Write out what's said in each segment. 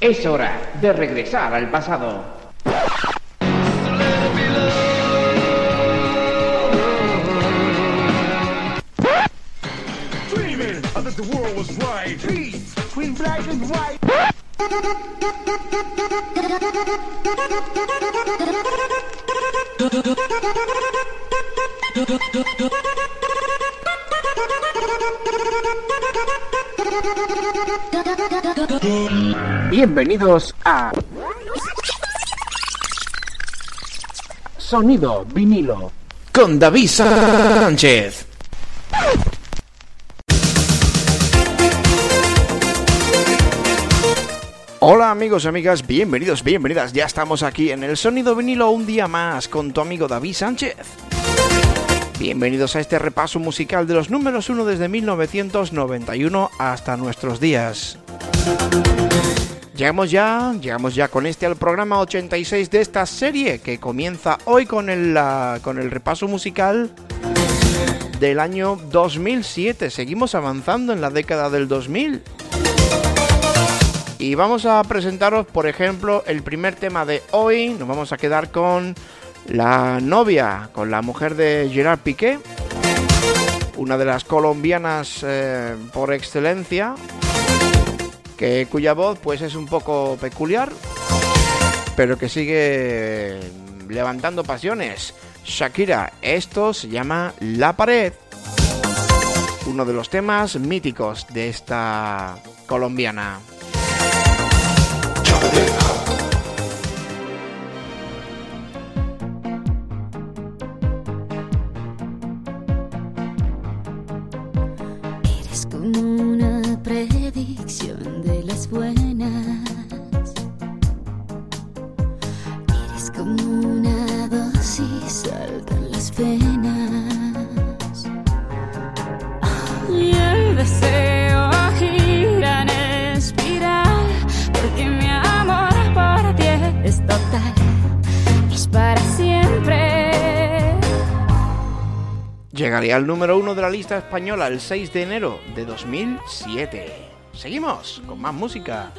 Es hora de regresar al pasado. Bienvenidos a Sonido vinilo con David Sánchez. Hola amigos y amigas, bienvenidos, bienvenidas. Ya estamos aquí en el Sonido vinilo un día más con tu amigo David Sánchez. Bienvenidos a este repaso musical de los números 1 desde 1991 hasta nuestros días. Llegamos ya, llegamos ya con este al programa 86 de esta serie que comienza hoy con el, con el repaso musical del año 2007. Seguimos avanzando en la década del 2000. Y vamos a presentaros, por ejemplo, el primer tema de hoy. Nos vamos a quedar con la novia, con la mujer de Gerard Piqué, una de las colombianas eh, por excelencia, que, cuya voz pues es un poco peculiar, pero que sigue levantando pasiones. Shakira, esto se llama La Pared, uno de los temas míticos de esta colombiana. Al número uno de la lista española el 6 de enero de 2007. Seguimos con más música.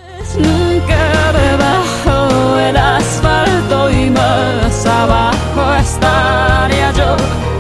Estaría yo.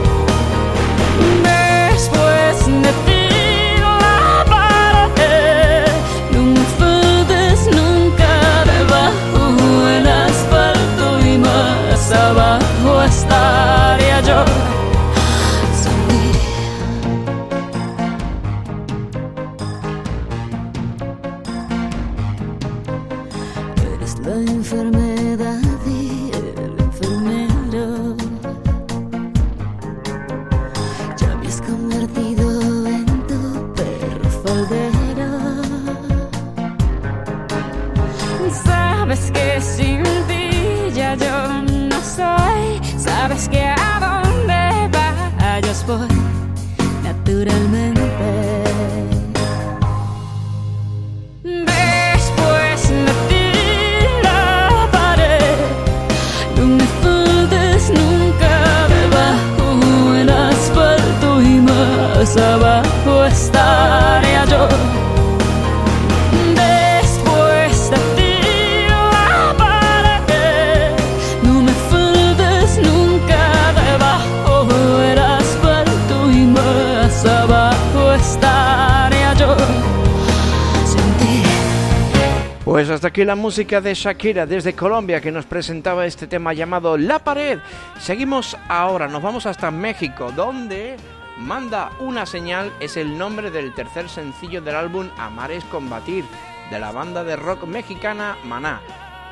Hasta aquí la música de Shakira desde Colombia que nos presentaba este tema llamado La Pared. Seguimos ahora, nos vamos hasta México, donde Manda una señal es el nombre del tercer sencillo del álbum Amar es combatir, de la banda de rock mexicana Maná.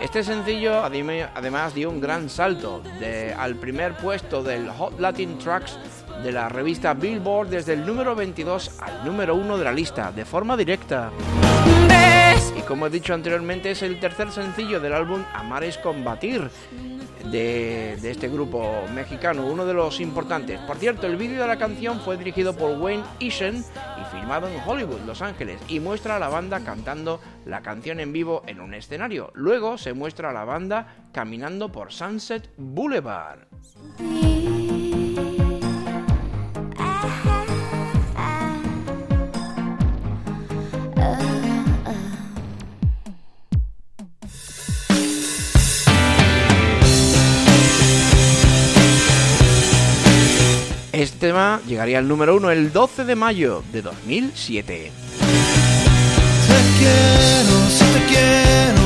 Este sencillo además dio un gran salto al primer puesto del Hot Latin Tracks de la revista Billboard desde el número 22 al número 1 de la lista, de forma directa. Y como he dicho anteriormente, es el tercer sencillo del álbum Amar es combatir de, este grupo mexicano, uno de los importantes. Por cierto, el vídeo de la canción fue dirigido por Wayne Ishen y filmado en Hollywood, Los Ángeles, y muestra a la banda cantando la canción en vivo en un escenario. Luego se muestra a la banda caminando por Sunset Boulevard. Este tema llegaría al número uno el 12 de mayo de 2007. Te quiero, si te quiero,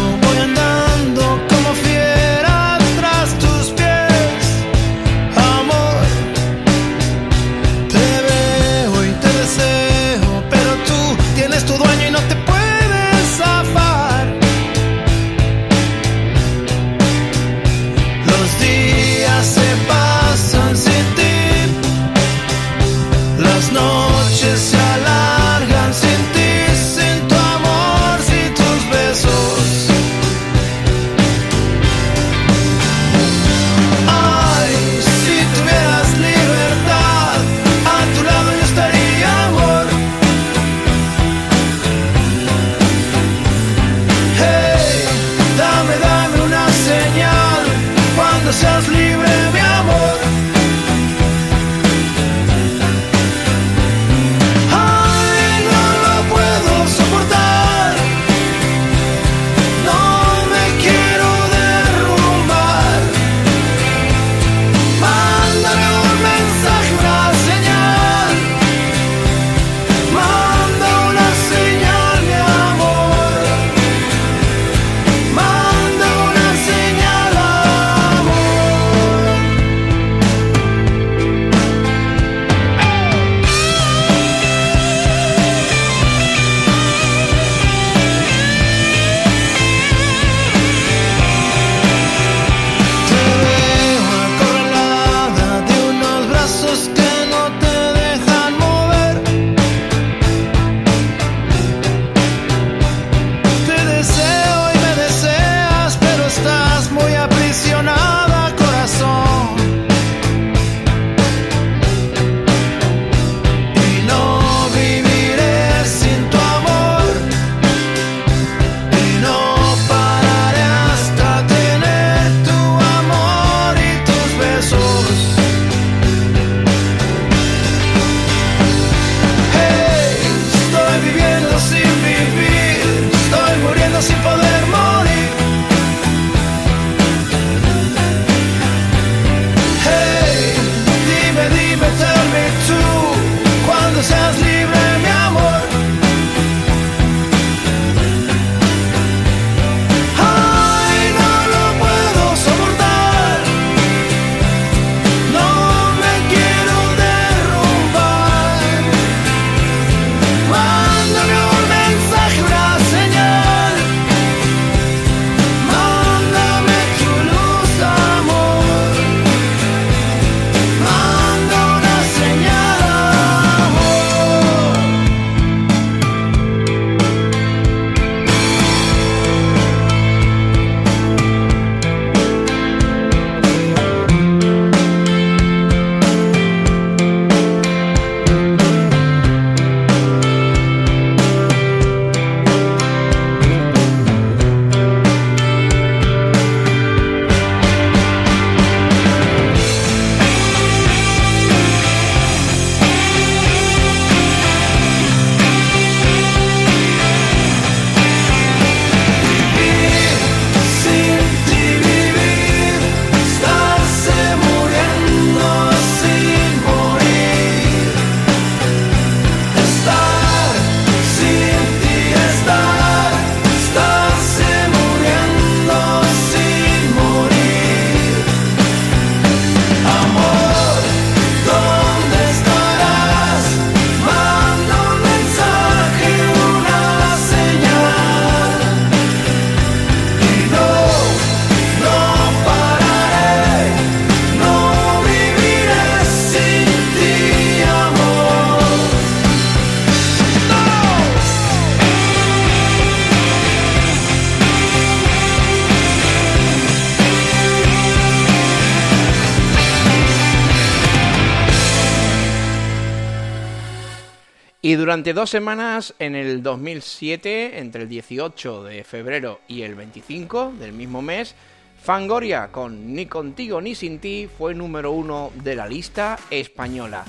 durante dos semanas en el 2007, entre el 18 de febrero y el 25 del mismo mes, Fangoria con Ni contigo ni sin ti fue número uno de la lista española.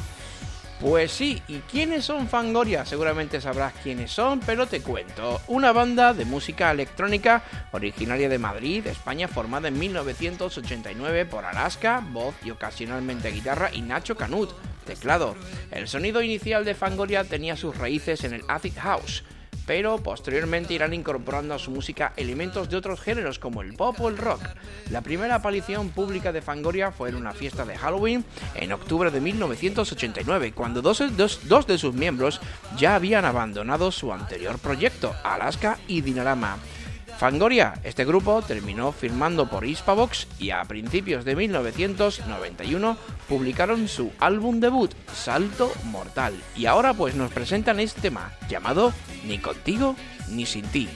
Pues sí, ¿y quiénes son Fangoria? Seguramente sabrás quiénes son, pero te cuento. Una banda de música electrónica originaria de Madrid, España, formada en 1989 por Alaska, voz y ocasionalmente guitarra, y Nacho Canut, teclado. El sonido inicial de Fangoria tenía sus raíces en el acid house, pero posteriormente irán incorporando a su música elementos de otros géneros como el pop o el rock. La primera aparición pública de Fangoria fue en una fiesta de Halloween en octubre de 1989, cuando dos, de sus miembros ya habían abandonado su anterior proyecto, Alaska y Dinarama. Fangoria, este grupo terminó firmando por Hispavox y a principios de 1991 publicaron su álbum debut, Salto Mortal. Y ahora pues nos presentan este tema llamado Ni contigo ni sin ti.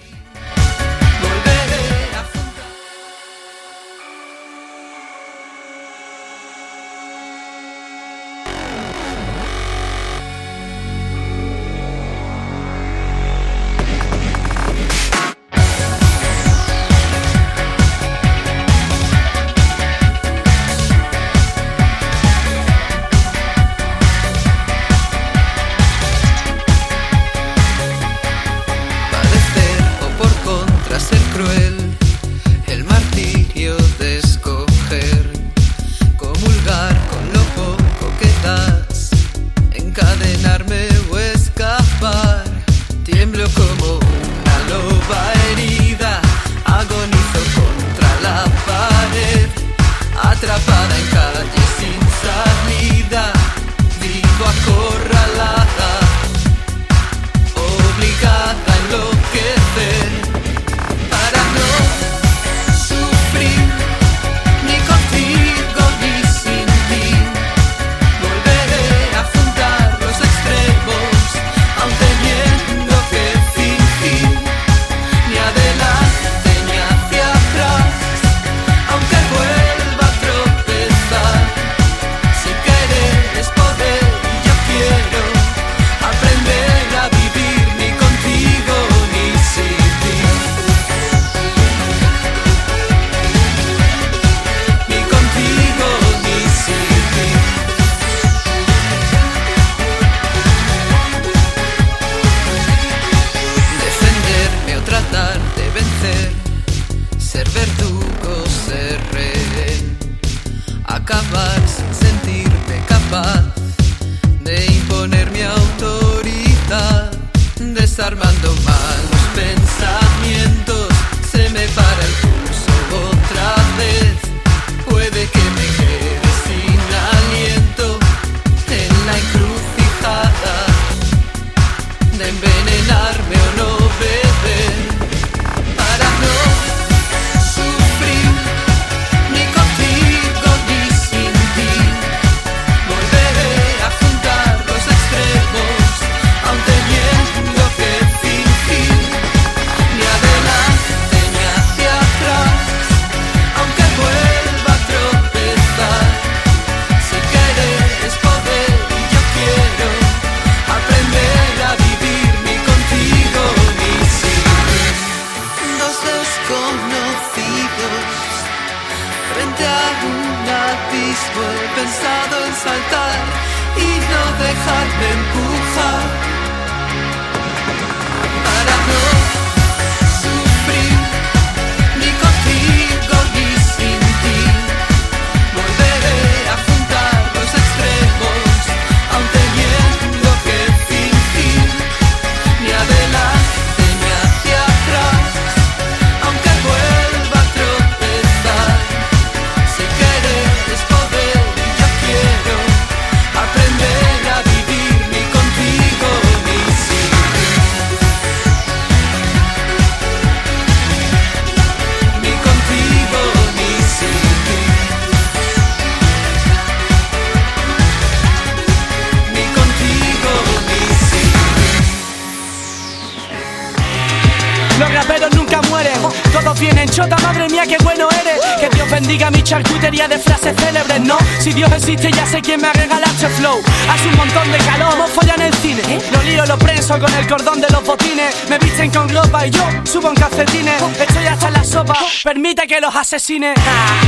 Permite que los asesine.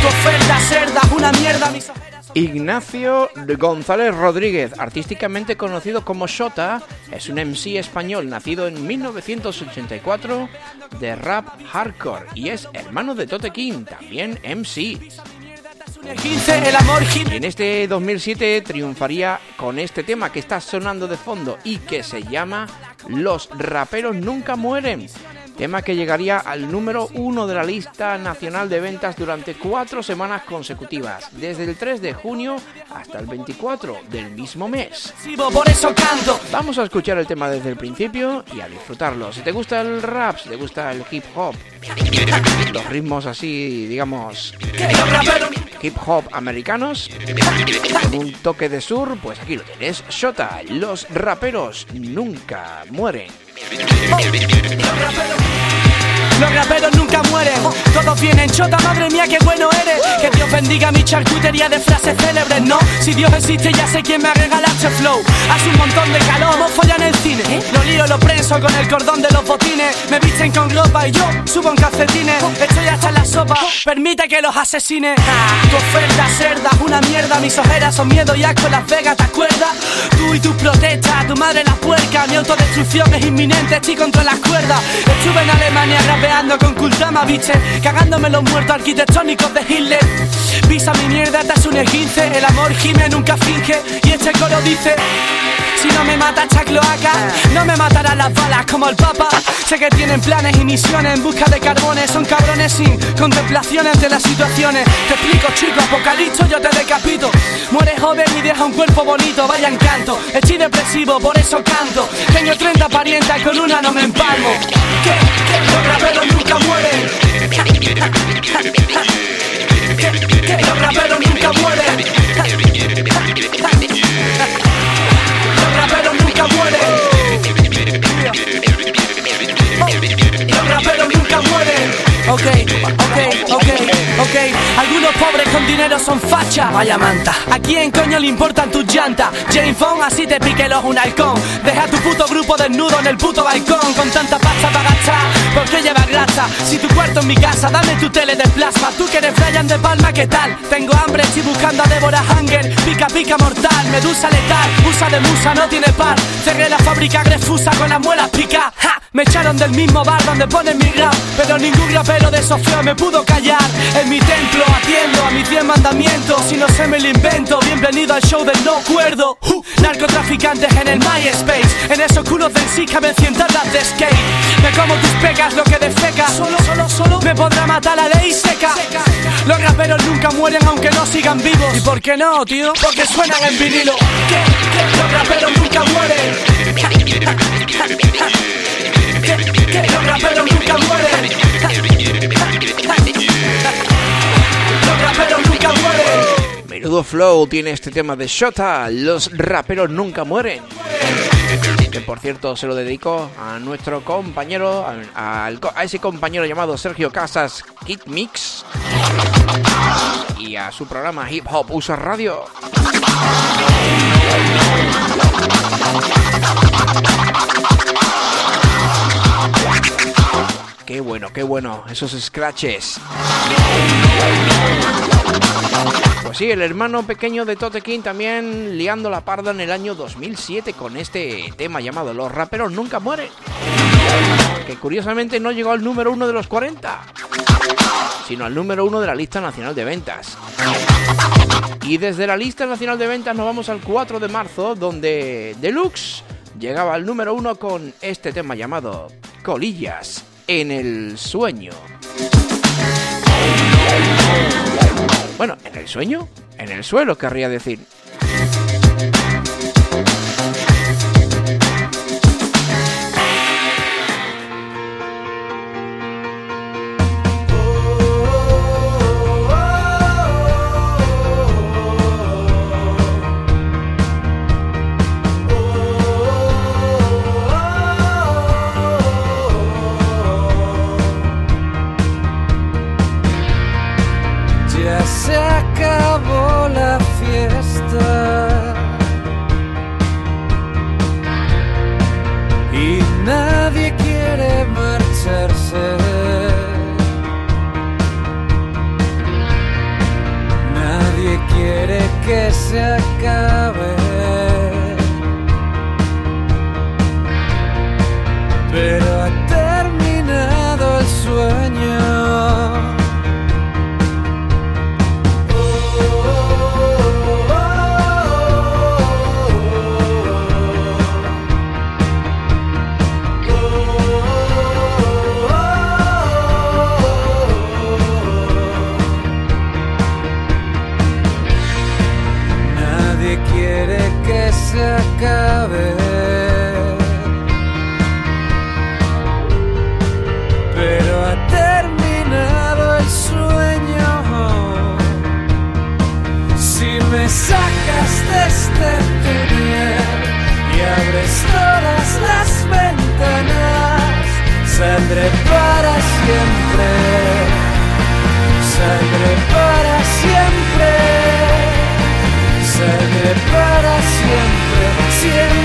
Tu oferta cerda una mierda, mis Ignacio González Rodríguez, artísticamente conocido como Shota, es un MC español nacido en 1984 de rap hardcore y es hermano de Tote King, también MC. 15, el amor Y en este 2007 triunfaría con este tema que está sonando de fondo y que se llama Los raperos nunca mueren. Tema que llegaría al número uno de la lista nacional de ventas durante cuatro semanas consecutivas, desde el 3 de junio hasta el 24 del mismo mes. Vamos a escuchar el tema desde el principio y a disfrutarlo. Si te gusta el rap, si te gusta el hip hop, los ritmos así, digamos, hip hop americanos, con un toque de sur, pues aquí lo tienes. Shota, los raperos nunca mueren. Oh. Los raperos nunca mueren, todos vienen chota, madre mía, qué bueno eres. Que Dios bendiga mi charcutería de frases célebres, ¿no? Si Dios existe, ya sé quién me ha regalado este flow. Hace un montón de calor, vamos follan el cine. Lo lío, lo prenso con el cordón de los botines. Me visten con ropa y yo subo en calcetines. Estoy hasta la sopa, permite que los asesine. Tu oferta cerda, una mierda. Mis ojeras son miedo y asco en Las Vegas, ¿te acuerdas? Tú y tus protestas, tu madre la puerca. Mi autodestrucción es inminente, estoy contra las cuerdas. Estuve en Alemania rapeando con Kultama, biche. Cagándome los muertos arquitectónicos de Hitler. Pisa mi mierda, te un esguince. El amor gime, nunca finge. Y este coro dice. Si no me mata esta cloaca, no me matarán las balas como el papa. Sé que tienen planes y misiones en busca de carbones. Son cabrones sin contemplaciones de las situaciones. Te explico, chico, apocalipto, yo te decapito. Mueres joven y deja un cuerpo bonito, vaya encanto. Estoy depresivo, por eso canto. Tengo 30 parientas con una no me empalmo. Que, que raperos nunca mueren. Los raperos nunca mueren. Los raperos nunca mueren. Los raperos nunca mueren. Ok, ok, ok. Algunos pobres con dinero son fachas. Vaya manta. ¿A quién coño le importan tus llantas? Jane Fong, así te pique el ojo un halcón. Deja tu puto grupo desnudo en el puto balcón. Con tanta pasta para gastar. ¿Por qué llevas grasa? Si tu cuarto en mi casa, dame tu tele de plasma. Tú que eres Brian de Palma, ¿qué tal? Tengo hambre, estoy buscando a Débora Hanger. Pica, pica mortal, medusa letal. Usa de musa, no tiene par. Cerré la fábrica grefusa con las muelas pica. ¡Ja! Me echaron del mismo bar donde ponen mi rap. Pero ningún rapero de Sofía me pudo callar. En mi templo atiendo a mis 10 mandamientos. Si no se me lo invento, bienvenido al show del no cuerdo. Uh, narcotraficantes en el MySpace. En esos culos del sí caben cien tablas de skate. Me como tus pegas, lo que defeca. Solo, solo, solo me podrá matar la ley seca. Los raperos nunca mueren aunque no sigan vivos. ¿Y por qué no, tío? Porque suenan en vinilo. ¿Qué? ¿Qué? Los raperos nunca mueren. ¿Qué? ¿Qué? Los raperos nunca mueren. Menudo flow tiene este tema de Shota. Los raperos nunca mueren. Que por cierto se lo dedico a nuestro compañero, a, a ese compañero llamado Sergio Casas Kid Mix y a su programa Hip Hop Usa Radio. Qué bueno, qué bueno, esos scratches. Pues sí, el hermano pequeño de Tote King también liando la parda en el año 2007 con este tema llamado Los raperos nunca mueren. Que curiosamente no llegó al número uno de los 40, sino al número uno de la lista nacional de ventas. Y desde la lista nacional de ventas nos vamos al 4 de marzo, donde Deluxe llegaba al número uno con este tema llamado Colillas en el sueño. Bueno, ¿en el sueño? En el suelo, querría decir. acabe. Pero ha terminado el sueño. Si me sacas de este túnel y abres todas las ventanas, saldré para siempre. Saldré para siempre. Sangre para siempre. Siempre.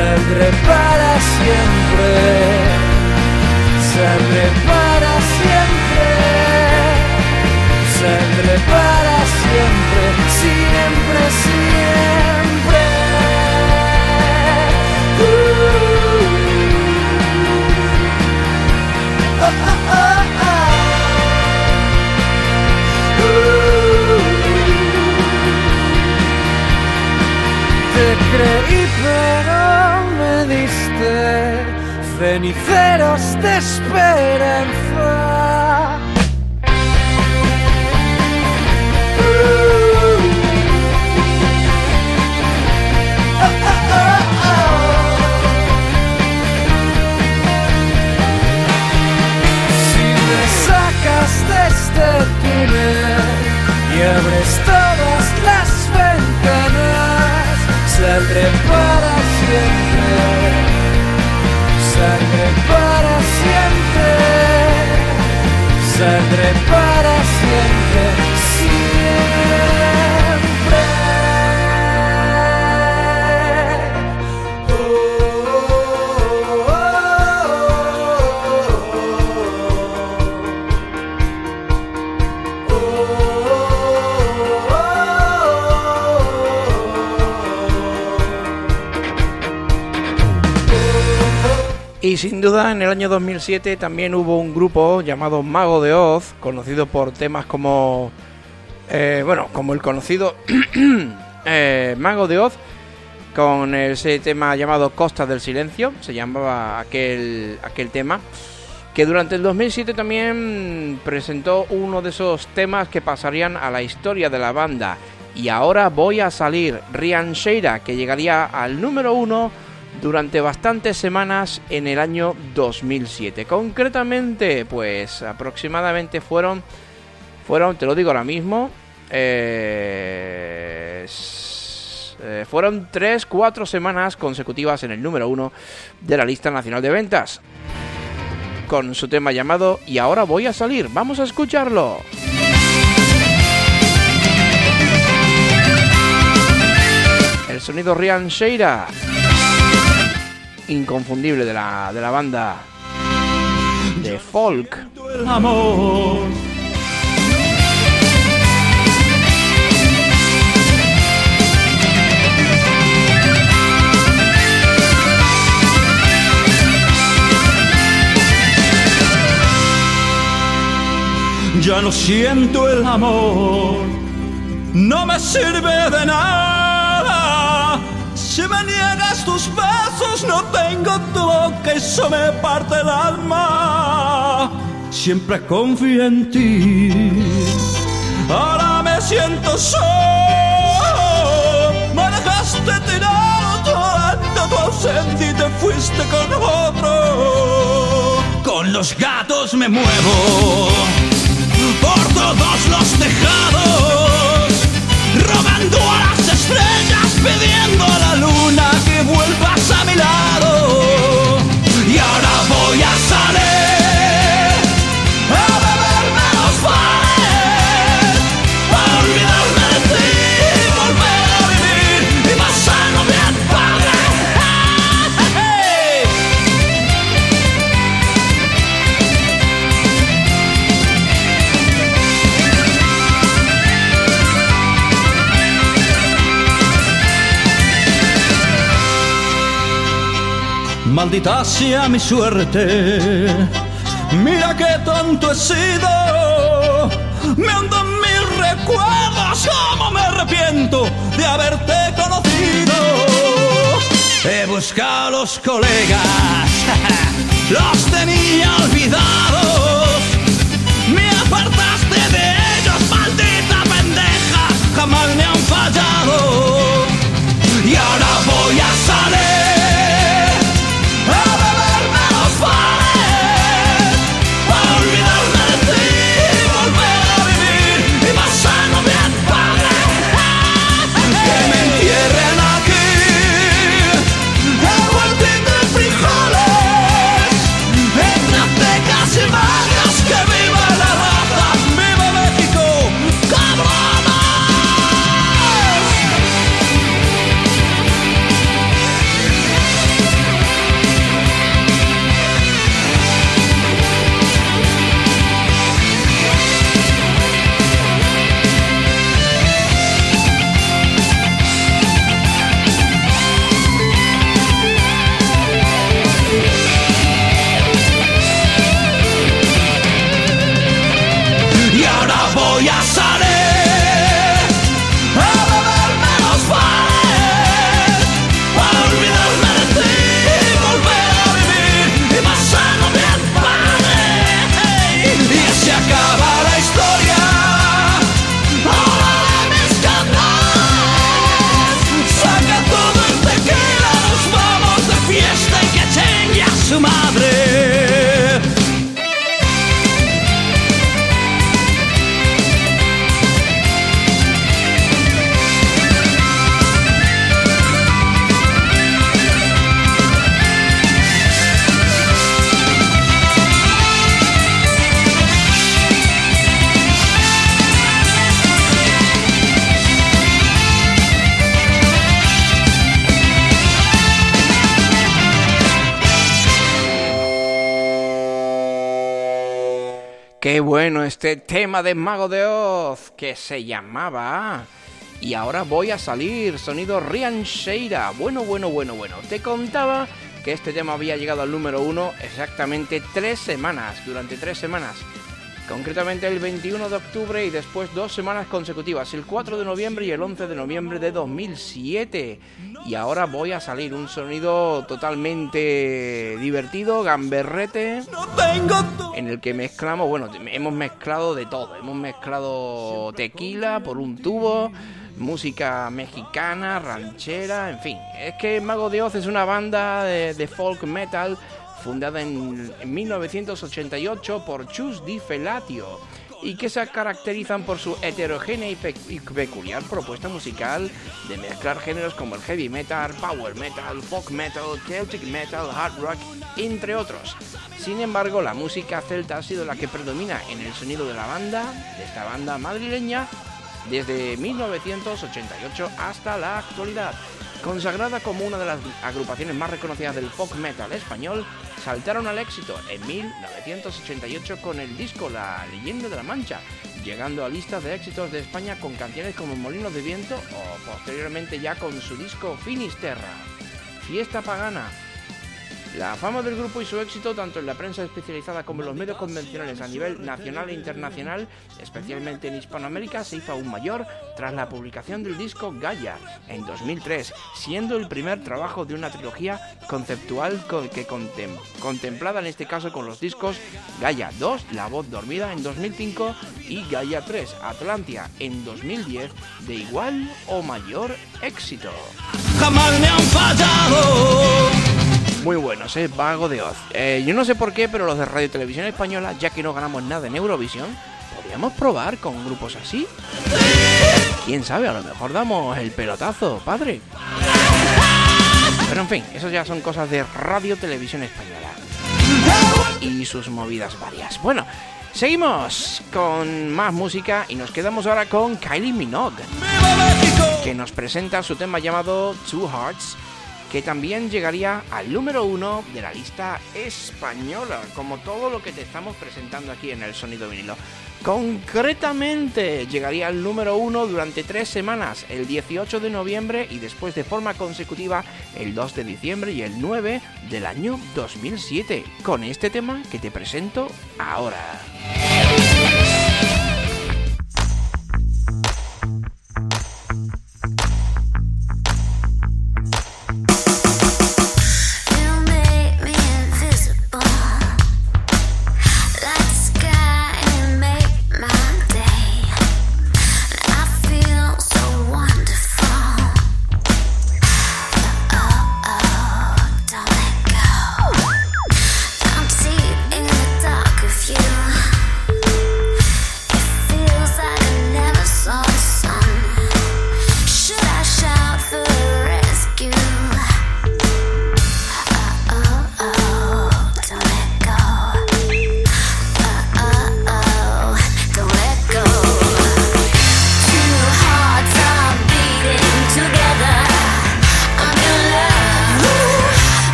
Saldré para siempre, saldré para siempre, saldré para siempre, siempre, siempre. Uh. Oh, oh, oh. Te creí diste ceniceros de esperanza. Si me sacas de este túnel y abres todas las ventanas, saldré saldré para siempre, saldré para siempre, Y sin duda en el año 2007 también hubo un grupo llamado Mago de Oz, conocido por temas como, eh, bueno, como el conocido eh, Mago de Oz, con ese tema llamado Costa del Silencio, se llamaba aquel, aquel tema, que durante el 2007 también presentó uno de esos temas que pasarían a la historia de la banda. Y ahora voy a salir Rian Sheira, que llegaría al número uno durante bastantes semanas en el año 2007. Concretamente, pues aproximadamente fueron, fueron, te lo digo ahora mismo, eh, eh, fueron 3-4 semanas consecutivas en el número 1 de la lista nacional de ventas. Con su tema llamado Y ahora voy a salir. Vamos a escucharlo. El sonido Rian Sheira inconfundible de la, de la banda de folk. el amor. Ya no siento el amor, no me sirve de nada. Si me niegas tus besos, no tengo tu boca, eso me parte el alma. Siempre confío en ti, ahora me siento solo. Me dejaste tirado toda tu ausencia y te fuiste con otro. Con los gatos me muevo por todos los tejados, rogando a las estrellas, pidiendo a la luna que vuelvas a mi lado. Y ahora voy a salir maldita sea mi suerte. Mira que tonto he sido, me andan mis recuerdos, cómo me arrepiento de haberte conocido. He buscado a los colegas, los Qué bueno este tema de Mago de Oz que se llamaba Y ahora voy a salir, sonido Rian Sheira. Bueno, bueno, bueno, bueno. Te contaba que este tema había llegado al número uno exactamente tres semanas, durante tres semanas. Concretamente el 21 de octubre y después dos semanas consecutivas, el 4 de noviembre y el 11 de noviembre de 2007. Y ahora voy a salir un sonido totalmente divertido, gamberrete, en el que mezclamos, bueno, hemos mezclado de todo. Hemos mezclado tequila por un tubo, música mexicana, ranchera, en fin. Es que Mago de Oz es una banda de, de folk metal fundada en, en 1988 por Chus Di Felatio y que se caracterizan por su heterogénea y, pe- y peculiar propuesta musical de mezclar géneros como el heavy metal, power metal, folk metal, celtic metal, hard rock, entre otros. Sin embargo, la música celta ha sido la que predomina en el sonido de la banda, de esta banda madrileña, desde 1988 hasta la actualidad. Consagrada como una de las agrupaciones más reconocidas del folk metal español, saltaron al éxito en 1988 con el disco La leyenda de la Mancha, llegando a listas de éxitos de España con canciones como Molinos de Viento o posteriormente ya con su disco Finisterra, Fiesta Pagana, la fama del grupo y su éxito, tanto en la prensa especializada como en los medios convencionales a nivel nacional e internacional, especialmente en Hispanoamérica, se hizo aún mayor tras la publicación del disco Gaia en 2003, siendo el primer trabajo de una trilogía conceptual co- que contem- contemplada en este caso con los discos Gaia 2, La voz dormida en 2005 y Gaia 3, Atlantia en 2010, de igual o mayor éxito. me han fallado. Muy buenos, ¿eh? Vago de Oz. Eh, yo no sé por qué, pero los de Radio Televisión Española, ya que no ganamos nada en Eurovisión, podríamos probar con grupos así. Quién sabe, a lo mejor damos el pelotazo, padre. Pero en fin, eso ya son cosas de Radio Televisión Española. Y sus movidas varias. Bueno, seguimos con más música y nos quedamos ahora con Kylie Minogue que nos presenta su tema llamado Two Hearts que también llegaría al número uno de la lista española, como todo lo que te estamos presentando aquí en el Sonido Vinilo. Concretamente, llegaría al número uno durante tres semanas, el 18 de noviembre y después de forma consecutiva el 2 de diciembre y el 9 del año 2007, con este tema que te presento ahora.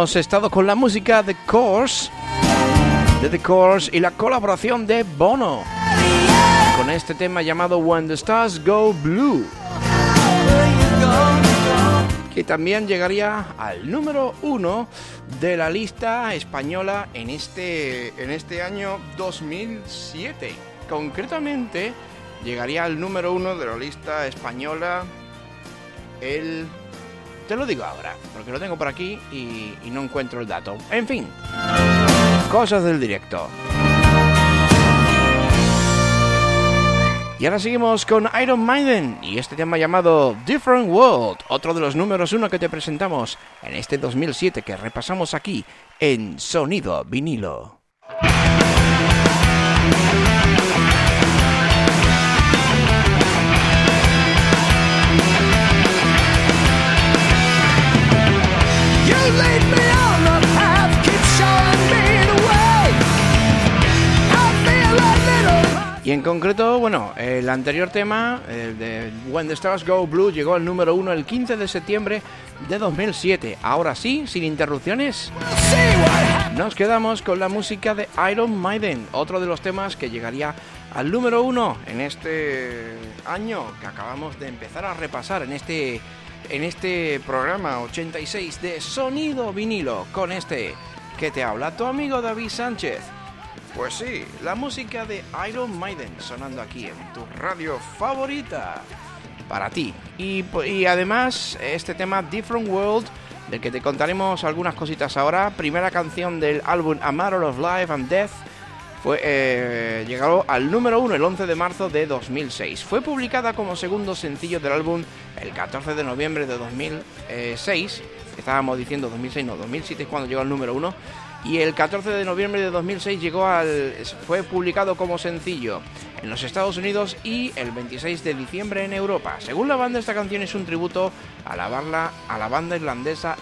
Hemos estado con la música de Course, de The Course y la colaboración de Bono con este tema llamado When the Stars Go Blue que también llegaría al número uno de la lista española en este, en este año 2007. Concretamente, llegaría al número uno de la lista española el... Te lo digo ahora, porque lo tengo por aquí y, no encuentro el dato. En fin, cosas del directo. Y ahora seguimos con Iron Maiden y este tema llamado Different World, otro de los números uno que te presentamos en este 2007 que repasamos aquí en Sonido Vinilo. Y en concreto, bueno, el anterior tema, el de When the Stars Go Blue, llegó al número uno el 15 de septiembre de 2007. Ahora sí, sin interrupciones, nos quedamos con la música de Iron Maiden, otro de los temas que llegaría al número uno en este año que acabamos de empezar a repasar en este, en este programa 86 de Sonido Vinilo, con este que te habla tu amigo David Sánchez. Pues sí, la música de Iron Maiden sonando aquí en tu radio favorita para ti. Y, además este tema Different World, del que te contaremos algunas cositas ahora. Primera canción del álbum A Matter of Life and Death. Fue eh, llegado al número 1 el 11 de marzo de 2006. Fue publicada como segundo sencillo del álbum el 14 de noviembre de 2006. Estábamos diciendo 2006, no, 2007 es cuando llegó al número 1 y el 14 de noviembre de 2006 llegó al, fue publicado como sencillo en los Estados Unidos y el 26 de diciembre en Europa. Según la banda, esta canción es un tributo a la, a la banda irlandesa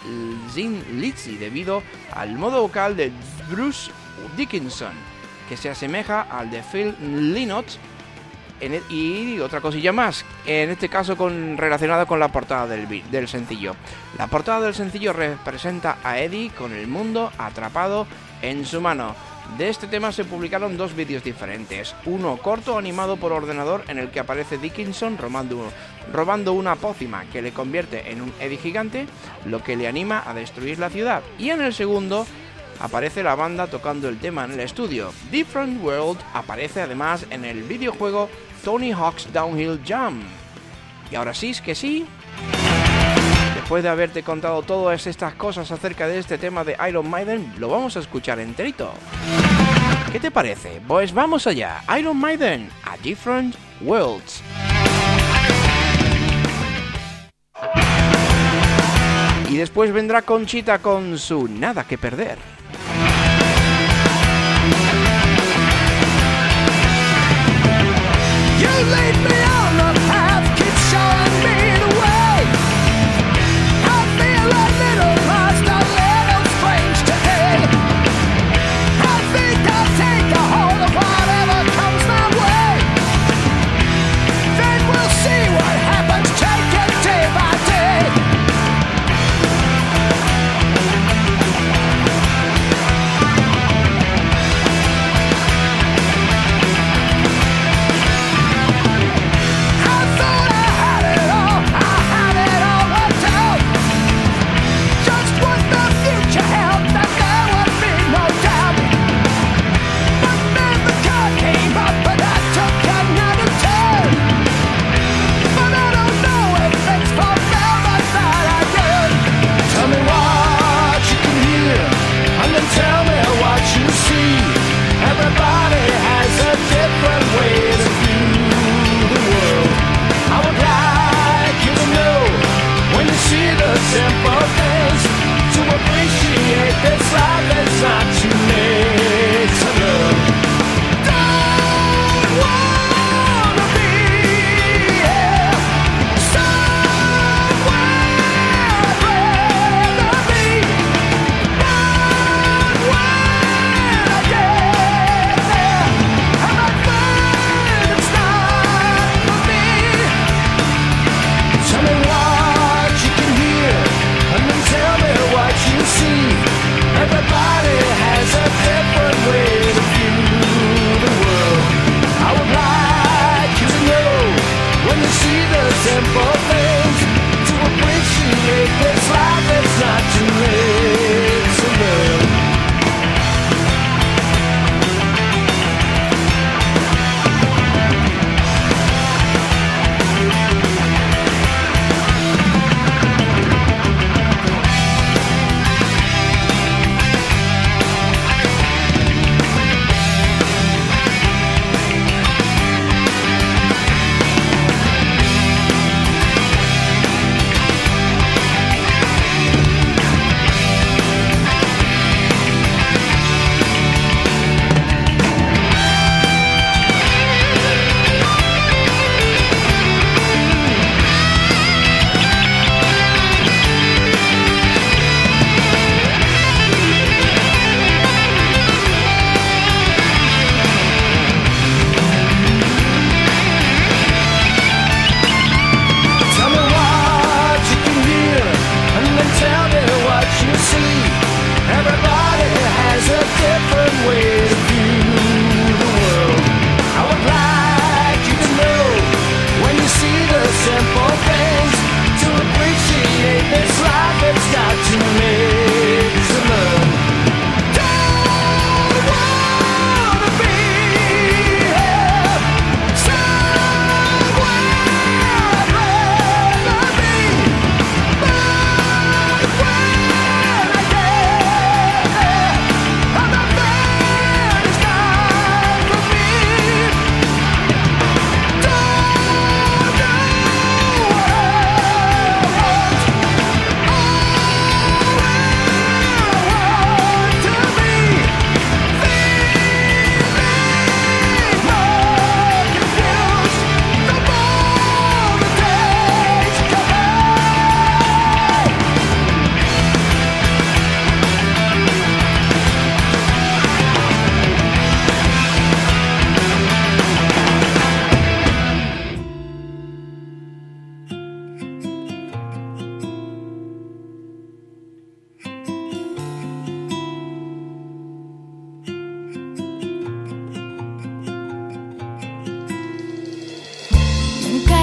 Zin Lizzy debido al modo vocal de Bruce Dickinson, que se asemeja al de Phil Lynott e, y otra cosilla más, en este caso con, relacionada con la portada del, del sencillo. La portada del sencillo representa a Eddie con el mundo atrapado en su mano. De este tema se publicaron dos vídeos diferentes, uno corto animado por ordenador en el que aparece Dickinson robando, robando una pócima que le convierte en un Eddie gigante, lo que le anima a destruir la ciudad, y en el segundo aparece la banda tocando el tema en el estudio. Different World aparece además en el videojuego Tony Hawk's Downhill Jump. Y ahora sí, es que sí. Después de haberte contado todas estas cosas acerca de este tema de Iron Maiden, lo vamos a escuchar enterito. ¿Qué te parece? Pues vamos allá. Iron Maiden, A Different Worlds. Y después vendrá Conchita con su Nada que Perder. Lead me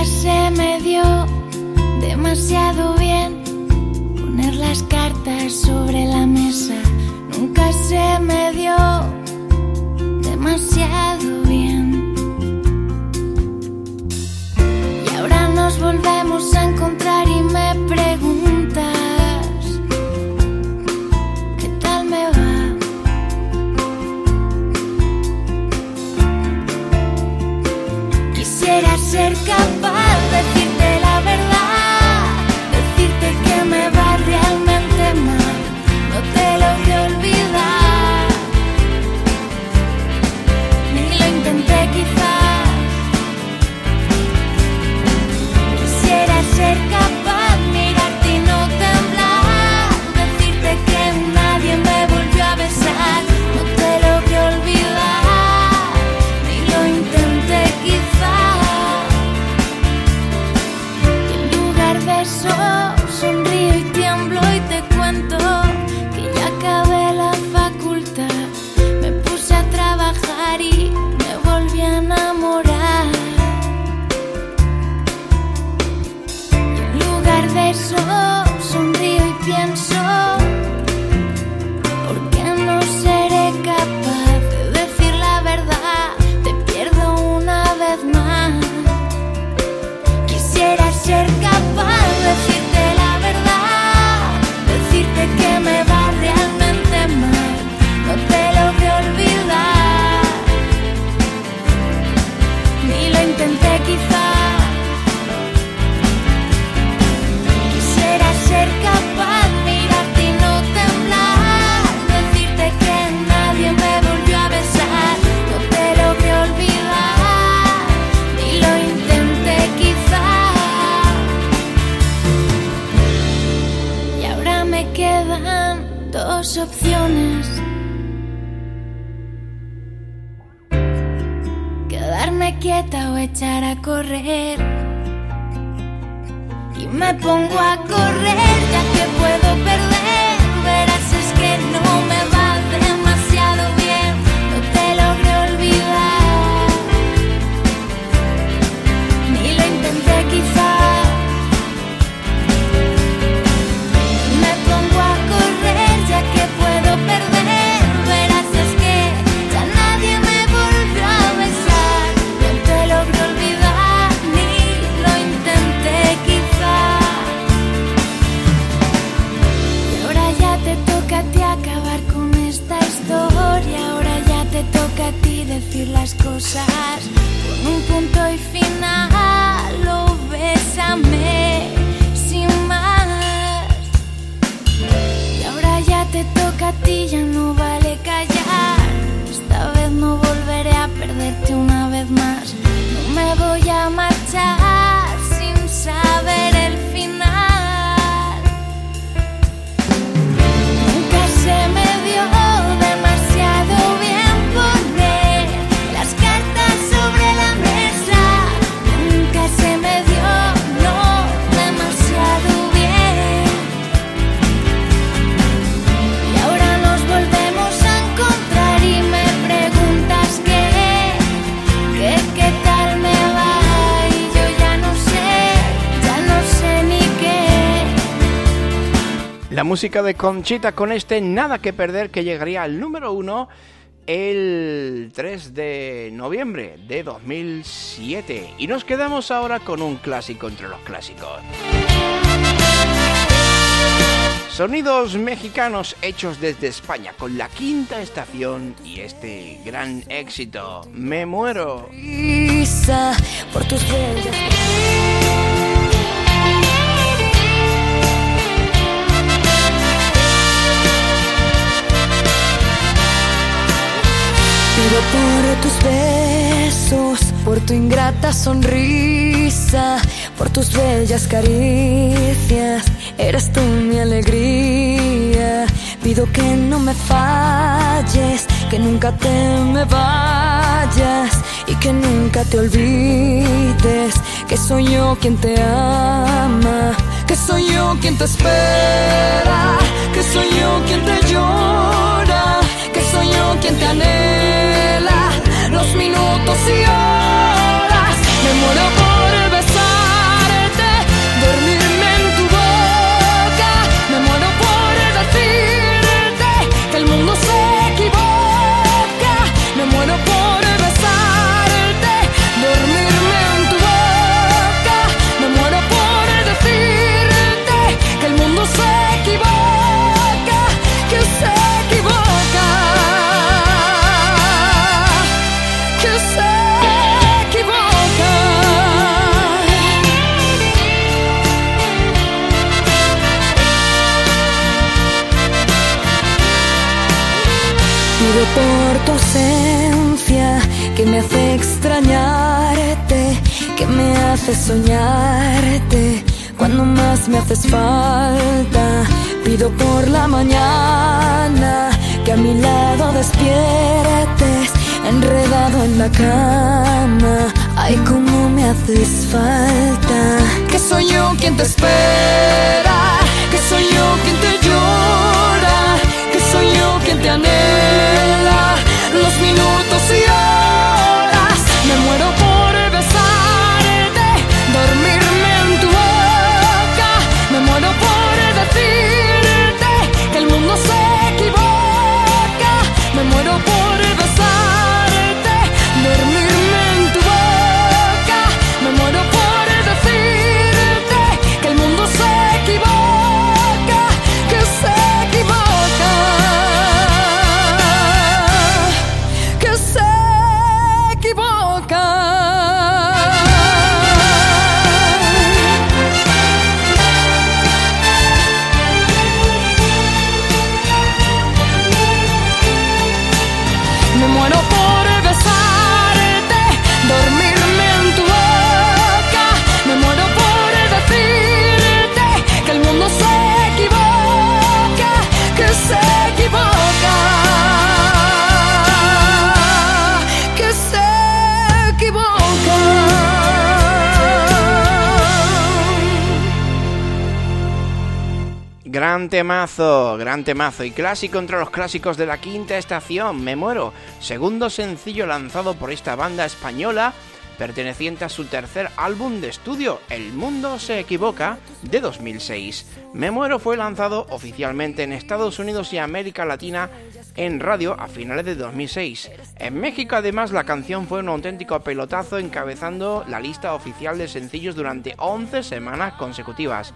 se me dio demasiado bien poner las cartas sobre la mesa. Nunca se me dio demasiado bien. Y ahora nos volvemos a encontrar. Música de Conchita con este Nada que Perder que llegaría al número uno el 3 de noviembre de 2007. Y nos quedamos ahora con un clásico entre los clásicos. Sonidos mexicanos hechos desde España con la quinta estación y este gran éxito. Me muero. Por tus bellas Pido por tus besos, por tu ingrata sonrisa, por tus bellas caricias. Eres tú mi alegría. Pido que no me falles, que nunca te me vayas y que nunca te olvides que soy yo quien te ama, que soy yo quien te espera, que soy yo quien te llora, soy yo quien te anhela los minutos y horas. Me muero Pido por tu ausencia que me hace extrañarte, que me hace soñarte cuando más me haces falta. Pido por la mañana que a mi lado despiertes, enredado en la cama. Ay, cómo me haces falta. Que soy yo quien te espera, que soy yo quien te llora, soy yo quien te anhela los minutos y horas. Me muero por Gran temazo, gran temazo y clásico entre los clásicos de la quinta estación, Me Muero, segundo sencillo lanzado por esta banda española, perteneciente a su tercer álbum de estudio, El Mundo se Equivoca, de 2006. Me Muero fue lanzado oficialmente en Estados Unidos y América Latina en radio a finales de 2006. En México además la canción fue un auténtico pelotazo encabezando la lista oficial de sencillos durante 11 semanas consecutivas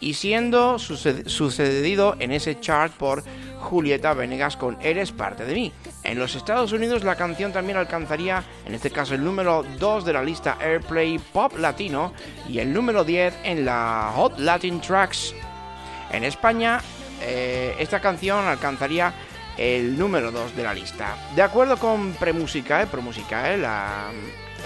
y siendo suce- sucedido en ese chart por Julieta Venegas con Eres parte de mí. En los Estados Unidos la canción también alcanzaría, en este caso, el número 2 de la lista Airplay Pop Latino y el número 10 en la Hot Latin Tracks. En España, eh, esta canción alcanzaría el número 2 de la lista. De acuerdo con Premusicae, Promusicae, la,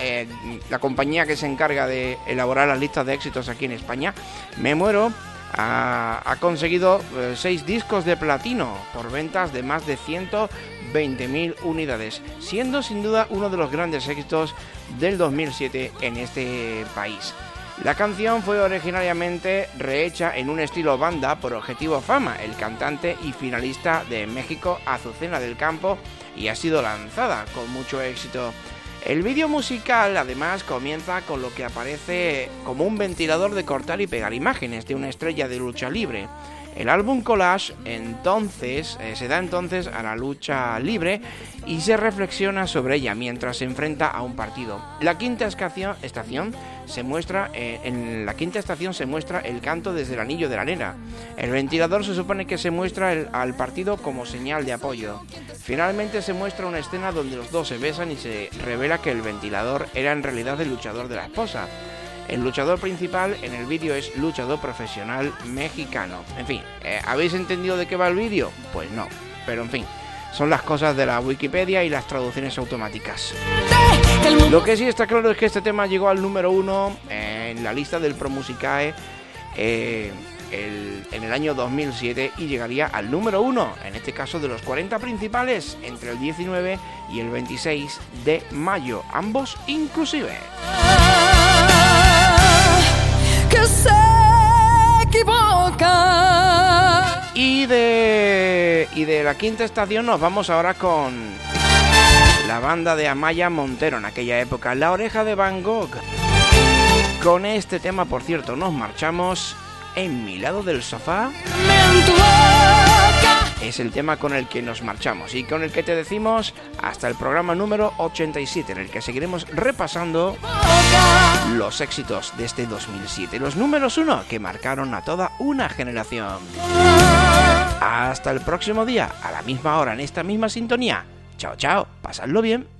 eh, la compañía que se encarga de elaborar las listas de éxitos aquí en España, Me Muero ha, conseguido 6 discos de platino por ventas de más de 120.000 unidades, siendo sin duda uno de los grandes éxitos del 2007 en este país. La canción fue originariamente rehecha en un estilo banda por Objetivo Fama, el cantante y finalista de México Azucena del Campo, y ha sido lanzada con mucho éxito. El vídeo musical además comienza con lo que aparece como un ventilador de cortar y pegar imágenes de una estrella de lucha libre. El álbum Collage entonces eh, se da entonces a la lucha libre y se reflexiona sobre ella mientras se enfrenta a un partido. La quinta estación, se muestra eh, en la quinta estación se muestra el canto desde el anillo de la arena. El ventilador se supone que se muestra al partido como señal de apoyo. Finalmente se muestra una escena donde los dos se besan y se revela que el ventilador era en realidad el luchador de la esposa. El luchador principal en el vídeo es luchador profesional mexicano. En fin, eh, ¿habéis entendido de qué va el vídeo? Pues no, pero en fin, son las cosas de la Wikipedia y las traducciones automáticas. Lo que sí está claro es que este tema llegó al número uno en la lista del Promusicae eh, el- en el año 2007 y llegaría al número uno, en este caso de los 40 principales, entre el 19 y el 26 de mayo, ambos inclusive. Y de, y de la quinta estación nos vamos ahora con la banda de Amaya Montero en aquella época, La Oreja de Van Gogh. Con este tema, por cierto, nos marchamos en mi lado del sofá. Es el tema con el que nos marchamos y con el que te decimos hasta el programa número 87, en el que seguiremos repasando los éxitos de este 2007, los números uno que marcaron a toda una generación. Hasta el próximo día, a la misma hora, en esta misma sintonía. Chao, chao, pasadlo bien.